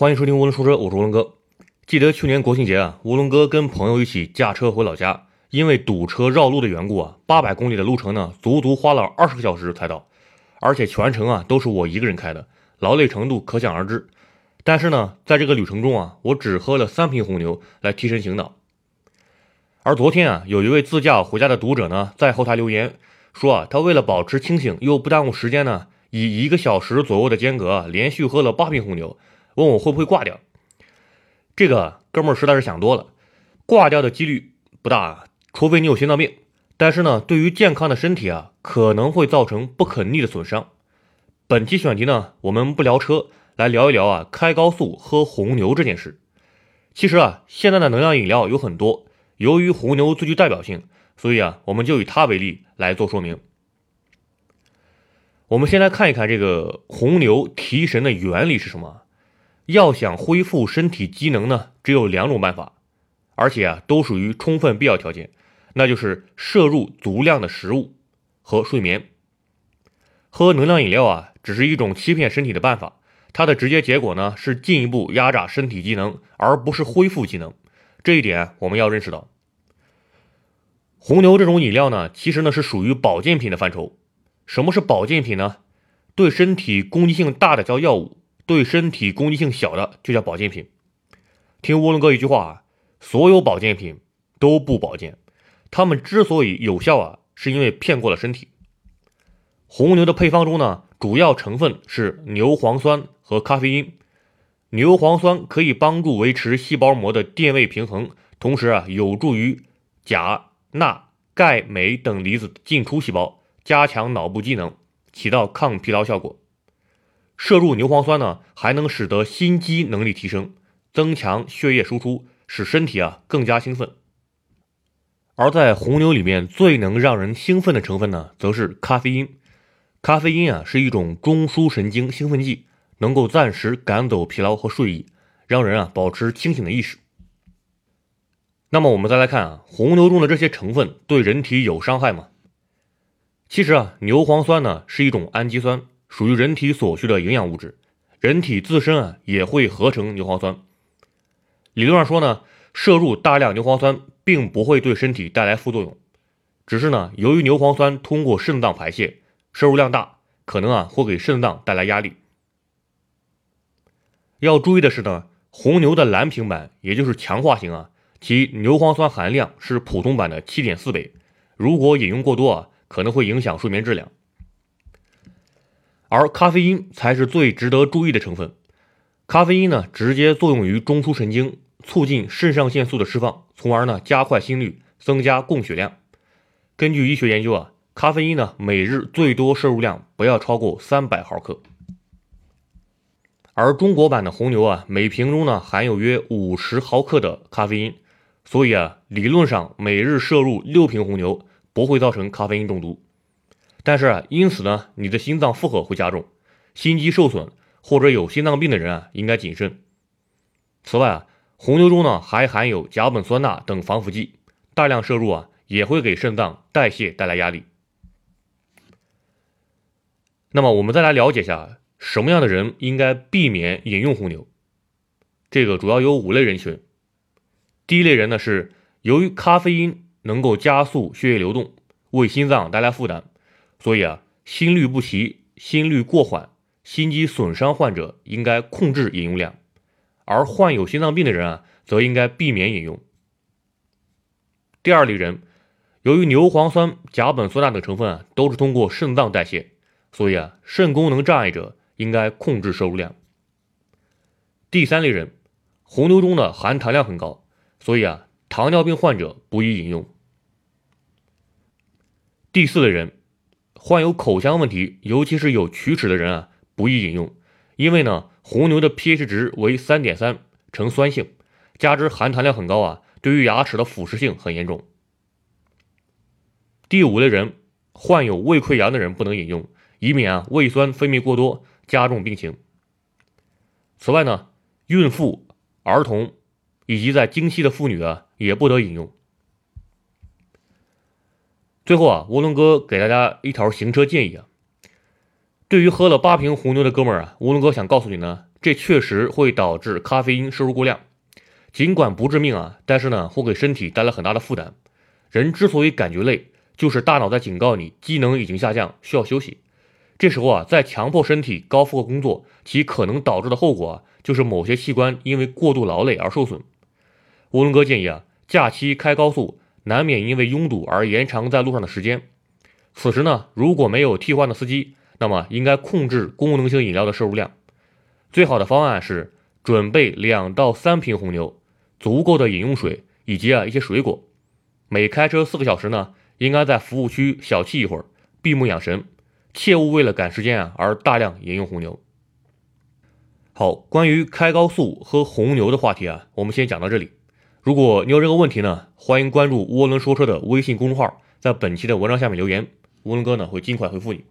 欢迎收听涡轮说车，我是涡轮哥。记得去年国庆节啊，涡轮哥跟朋友一起驾车回老家，因为堵车绕路的缘故啊，八百公里的路程呢，足足花了二十个小时才到，而且全程啊都是我一个人开的，劳累程度可想而知。但是呢，在这个旅程中啊，我只喝了三瓶红牛来提神醒脑。而昨天啊，有一位自驾回家的读者呢，在后台留言说啊，他为了保持清醒又不耽误时间呢，以一个小时左右的间隔连续喝了八瓶红牛。问我会不会挂掉？这个哥们儿实在是想多了，挂掉的几率不大，除非你有心脏病。但是呢，对于健康的身体啊，可能会造成不可逆的损伤。本期选题呢，我们不聊车，来聊一聊啊，开高速喝红牛这件事。其实啊，现在的能量饮料有很多，由于红牛最具代表性，所以啊，我们就以它为例来做说明。我们先来看一看这个红牛提神的原理是什么。要想恢复身体机能呢，只有两种办法，而且啊都属于充分必要条件，那就是摄入足量的食物和睡眠。喝能量饮料啊，只是一种欺骗身体的办法，它的直接结果呢是进一步压榨身体机能，而不是恢复机能。这一点我们要认识到。红牛这种饮料呢，其实呢是属于保健品的范畴。什么是保健品呢？对身体攻击性大的叫药物。对身体攻击性小的就叫保健品。听涡轮哥一句话啊，所有保健品都不保健，它们之所以有效啊，是因为骗过了身体。红牛的配方中呢，主要成分是牛磺酸和咖啡因。牛磺酸可以帮助维持细胞膜的电位平衡，同时啊，有助于钾、钠、钙、镁等离子进出细胞，加强脑部机能，起到抗疲劳效果。摄入牛磺酸呢，还能使得心肌能力提升，增强血液输出，使身体啊更加兴奋。而在红牛里面最能让人兴奋的成分呢，则是咖啡因。咖啡因啊是一种中枢神经兴奋剂，能够暂时赶走疲劳和睡意，让人啊保持清醒的意识。那么我们再来看啊，红牛中的这些成分对人体有伤害吗？其实啊，牛磺酸呢是一种氨基酸。属于人体所需的营养物质，人体自身啊也会合成牛磺酸。理论上说呢，摄入大量牛磺酸并不会对身体带来副作用，只是呢，由于牛磺酸通过肾脏排泄，摄入量大，可能啊会给肾脏带来压力。要注意的是呢，红牛的蓝瓶版，也就是强化型啊，其牛磺酸含量是普通版的七点四倍，如果饮用过多啊，可能会影响睡眠质量。而咖啡因才是最值得注意的成分。咖啡因呢，直接作用于中枢神经，促进肾上腺素的释放，从而呢加快心率，增加供血量。根据医学研究啊，咖啡因呢每日最多摄入量不要超过三百毫克。而中国版的红牛啊，每瓶中呢含有约五十毫克的咖啡因，所以啊，理论上每日摄入六瓶红牛不会造成咖啡因中毒。但是啊，因此呢，你的心脏负荷会加重，心肌受损或者有心脏病的人啊，应该谨慎。此外啊，红牛中呢还含有甲苯酸钠等防腐剂，大量摄入啊也会给肾脏代谢带来压力。那么我们再来了解一下，什么样的人应该避免饮用红牛？这个主要有五类人群。第一类人呢是由于咖啡因能够加速血液流动，为心脏带来负担。所以啊，心律不齐、心率过缓、心肌损伤患者应该控制饮用量，而患有心脏病的人啊，则应该避免饮用。第二类人，由于牛磺酸、甲苯酸钠等成分啊，都是通过肾脏代谢，所以啊，肾功能障碍者应该控制摄入量。第三类人，红牛中的含糖量很高，所以啊，糖尿病患者不宜饮用。第四类人。患有口腔问题，尤其是有龋齿的人啊，不宜饮用，因为呢，红牛的 pH 值为三点三，呈酸性，加之含糖量很高啊，对于牙齿的腐蚀性很严重。第五类人，患有胃溃疡的人不能饮用，以免啊胃酸分泌过多，加重病情。此外呢，孕妇、儿童以及在经期的妇女啊，也不得饮用。最后啊，涡轮哥给大家一条行车建议啊。对于喝了八瓶红牛的哥们儿啊，涡轮哥想告诉你呢，这确实会导致咖啡因摄入过量。尽管不致命啊，但是呢，会给身体带来很大的负担。人之所以感觉累，就是大脑在警告你机能已经下降，需要休息。这时候啊，再强迫身体高负荷工作，其可能导致的后果啊，就是某些器官因为过度劳累而受损。乌龙哥建议啊，假期开高速，难免因为拥堵而延长在路上的时间。此时呢，如果没有替换的司机，那么应该控制功能性饮料的摄入量。最好的方案是准备两到三瓶红牛，足够的饮用水以及啊一些水果。每开车四个小时呢，应该在服务区小憩一会儿，闭目养神。切勿为了赶时间啊而大量饮用红牛。好，关于开高速喝红牛的话题啊，我们先讲到这里。如果你有任何问题呢，欢迎关注涡轮说车的微信公众号，在本期的文章下面留言，涡轮哥呢会尽快回复你。